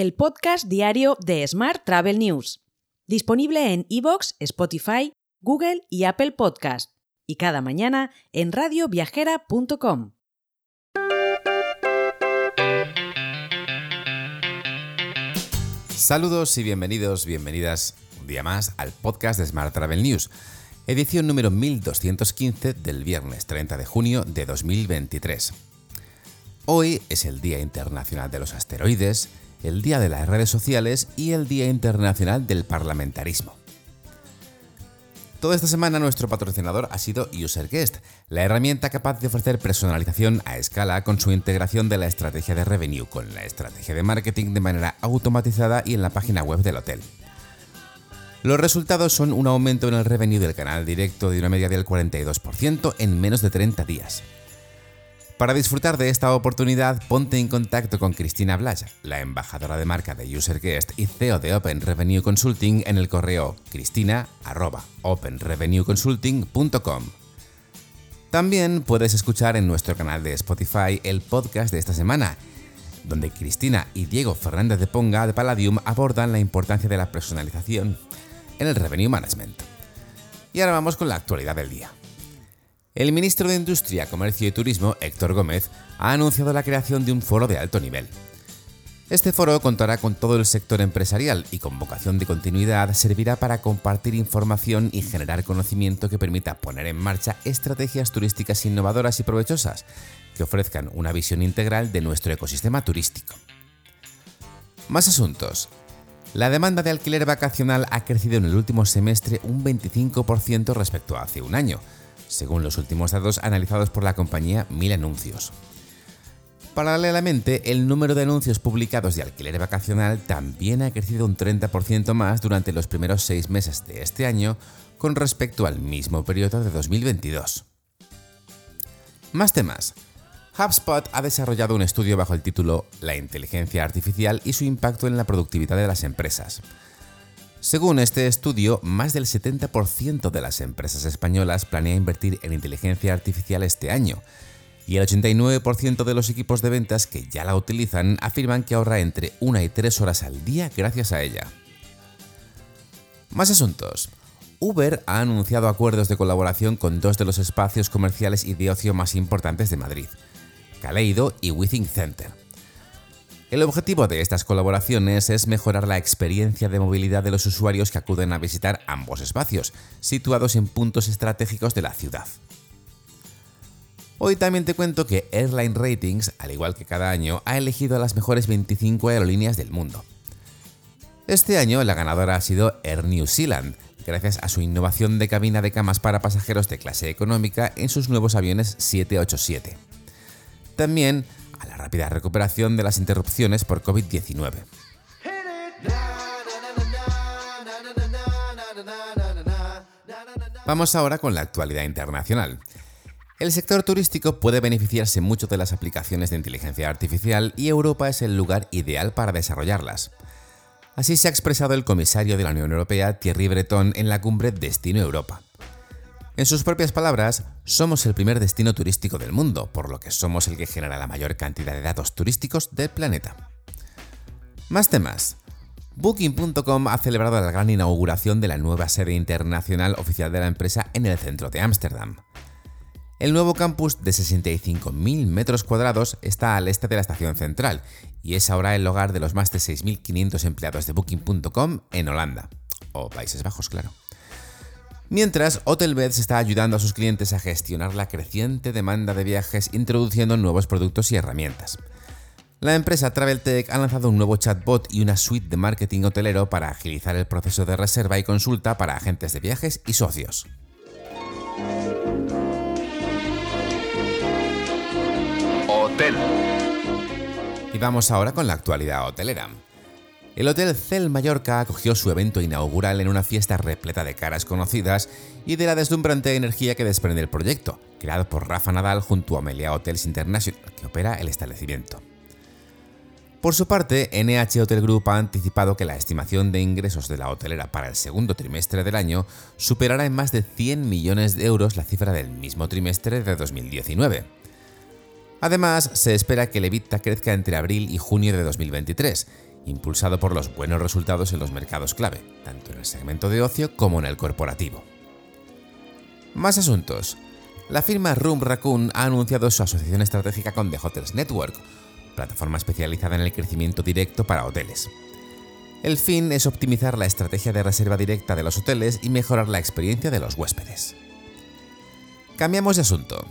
el podcast diario de Smart Travel News, disponible en iVoox, Spotify, Google y Apple Podcast, y cada mañana en radioviajera.com. Saludos y bienvenidos, bienvenidas un día más al podcast de Smart Travel News, edición número 1215 del viernes 30 de junio de 2023. Hoy es el Día Internacional de los Asteroides, el Día de las Redes Sociales y el Día Internacional del Parlamentarismo. Toda esta semana nuestro patrocinador ha sido UserGuest, la herramienta capaz de ofrecer personalización a escala con su integración de la estrategia de revenue con la estrategia de marketing de manera automatizada y en la página web del hotel. Los resultados son un aumento en el revenue del canal directo de una media del 42% en menos de 30 días. Para disfrutar de esta oportunidad, ponte en contacto con Cristina Blaya, la embajadora de marca de UserGuest y CEO de Open Revenue Consulting en el correo cristina.openrevenueconsulting.com. También puedes escuchar en nuestro canal de Spotify el podcast de esta semana, donde Cristina y Diego Fernández de Ponga de Palladium abordan la importancia de la personalización en el Revenue Management. Y ahora vamos con la actualidad del día. El ministro de Industria, Comercio y Turismo, Héctor Gómez, ha anunciado la creación de un foro de alto nivel. Este foro contará con todo el sector empresarial y con vocación de continuidad servirá para compartir información y generar conocimiento que permita poner en marcha estrategias turísticas innovadoras y provechosas que ofrezcan una visión integral de nuestro ecosistema turístico. Más asuntos. La demanda de alquiler vacacional ha crecido en el último semestre un 25% respecto a hace un año, según los últimos datos analizados por la compañía Mil Anuncios. Paralelamente, el número de anuncios publicados de alquiler vacacional también ha crecido un 30% más durante los primeros seis meses de este año con respecto al mismo periodo de 2022. Más temas. HubSpot ha desarrollado un estudio bajo el título La inteligencia artificial y su impacto en la productividad de las empresas. Según este estudio, más del 70% de las empresas españolas planea invertir en inteligencia artificial este año, y el 89% de los equipos de ventas que ya la utilizan afirman que ahorra entre 1 y 3 horas al día gracias a ella. Más asuntos. Uber ha anunciado acuerdos de colaboración con dos de los espacios comerciales y de ocio más importantes de Madrid, Caleido y Withing Center. El objetivo de estas colaboraciones es mejorar la experiencia de movilidad de los usuarios que acuden a visitar ambos espacios, situados en puntos estratégicos de la ciudad. Hoy también te cuento que Airline Ratings, al igual que cada año, ha elegido a las mejores 25 aerolíneas del mundo. Este año la ganadora ha sido Air New Zealand, gracias a su innovación de cabina de camas para pasajeros de clase económica en sus nuevos aviones 787. También rápida recuperación de las interrupciones por COVID-19. Vamos ahora con la actualidad internacional. El sector turístico puede beneficiarse mucho de las aplicaciones de inteligencia artificial y Europa es el lugar ideal para desarrollarlas. Así se ha expresado el comisario de la Unión Europea Thierry Breton en la cumbre Destino Europa. En sus propias palabras, somos el primer destino turístico del mundo, por lo que somos el que genera la mayor cantidad de datos turísticos del planeta. Más temas. Booking.com ha celebrado la gran inauguración de la nueva sede internacional oficial de la empresa en el centro de Ámsterdam. El nuevo campus de 65.000 metros cuadrados está al este de la estación central y es ahora el hogar de los más de 6.500 empleados de Booking.com en Holanda, o Países Bajos, claro. Mientras, Hotelbeds está ayudando a sus clientes a gestionar la creciente demanda de viajes introduciendo nuevos productos y herramientas. La empresa TravelTech ha lanzado un nuevo chatbot y una suite de marketing hotelero para agilizar el proceso de reserva y consulta para agentes de viajes y socios. Hotel. Y vamos ahora con la actualidad hotelera. El Hotel Cel Mallorca acogió su evento inaugural en una fiesta repleta de caras conocidas y de la deslumbrante energía que desprende el proyecto, creado por Rafa Nadal junto a Amelia Hotels International, que opera el establecimiento. Por su parte, NH Hotel Group ha anticipado que la estimación de ingresos de la hotelera para el segundo trimestre del año superará en más de 100 millones de euros la cifra del mismo trimestre de 2019. Además, se espera que el EBITDA crezca entre abril y junio de 2023 impulsado por los buenos resultados en los mercados clave, tanto en el segmento de ocio como en el corporativo. Más asuntos. La firma Room Raccoon ha anunciado su asociación estratégica con The Hotels Network, plataforma especializada en el crecimiento directo para hoteles. El fin es optimizar la estrategia de reserva directa de los hoteles y mejorar la experiencia de los huéspedes. Cambiamos de asunto.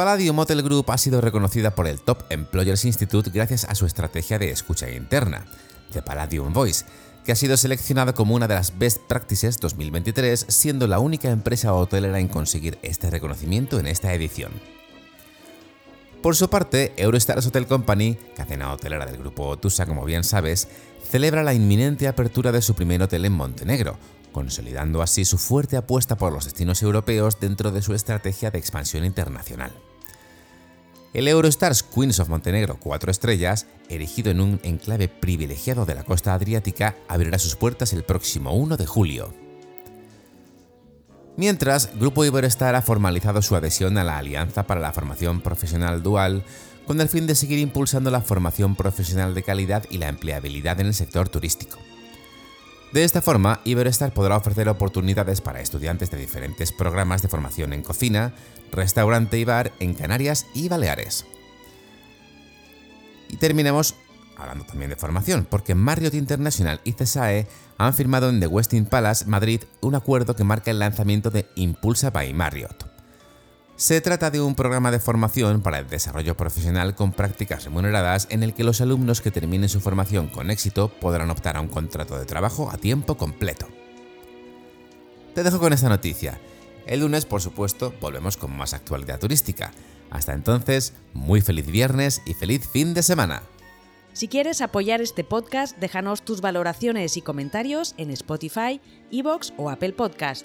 Palladium Hotel Group ha sido reconocida por el Top Employers Institute gracias a su estrategia de escucha interna, The Palladium Voice, que ha sido seleccionada como una de las Best Practices 2023, siendo la única empresa hotelera en conseguir este reconocimiento en esta edición. Por su parte, Eurostars Hotel Company, cadena hotelera del grupo Otusa como bien sabes, celebra la inminente apertura de su primer hotel en Montenegro, consolidando así su fuerte apuesta por los destinos europeos dentro de su estrategia de expansión internacional. El Eurostars Queens of Montenegro 4 estrellas, erigido en un enclave privilegiado de la costa adriática, abrirá sus puertas el próximo 1 de julio. Mientras, Grupo Iberostar ha formalizado su adhesión a la Alianza para la Formación Profesional Dual con el fin de seguir impulsando la formación profesional de calidad y la empleabilidad en el sector turístico. De esta forma, Iberostar podrá ofrecer oportunidades para estudiantes de diferentes programas de formación en cocina, restaurante y bar en Canarias y Baleares. Y terminemos hablando también de formación, porque Marriott International y CESAE han firmado en The Westin Palace, Madrid, un acuerdo que marca el lanzamiento de Impulsa by Marriott. Se trata de un programa de formación para el desarrollo profesional con prácticas remuneradas en el que los alumnos que terminen su formación con éxito podrán optar a un contrato de trabajo a tiempo completo. Te dejo con esta noticia. El lunes, por supuesto, volvemos con más actualidad turística. Hasta entonces, muy feliz viernes y feliz fin de semana. Si quieres apoyar este podcast, déjanos tus valoraciones y comentarios en Spotify, Evox o Apple Podcast.